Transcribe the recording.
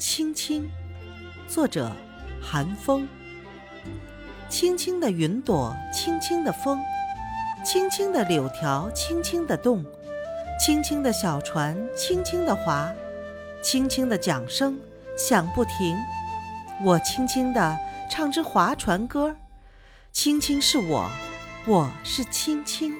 青青，作者寒风。轻轻的云朵，轻轻的风，轻轻的柳条，轻轻的动，轻轻的小船，轻轻的划，轻轻的桨声响不停。我轻轻的唱支划船歌，青青是我，我是青青。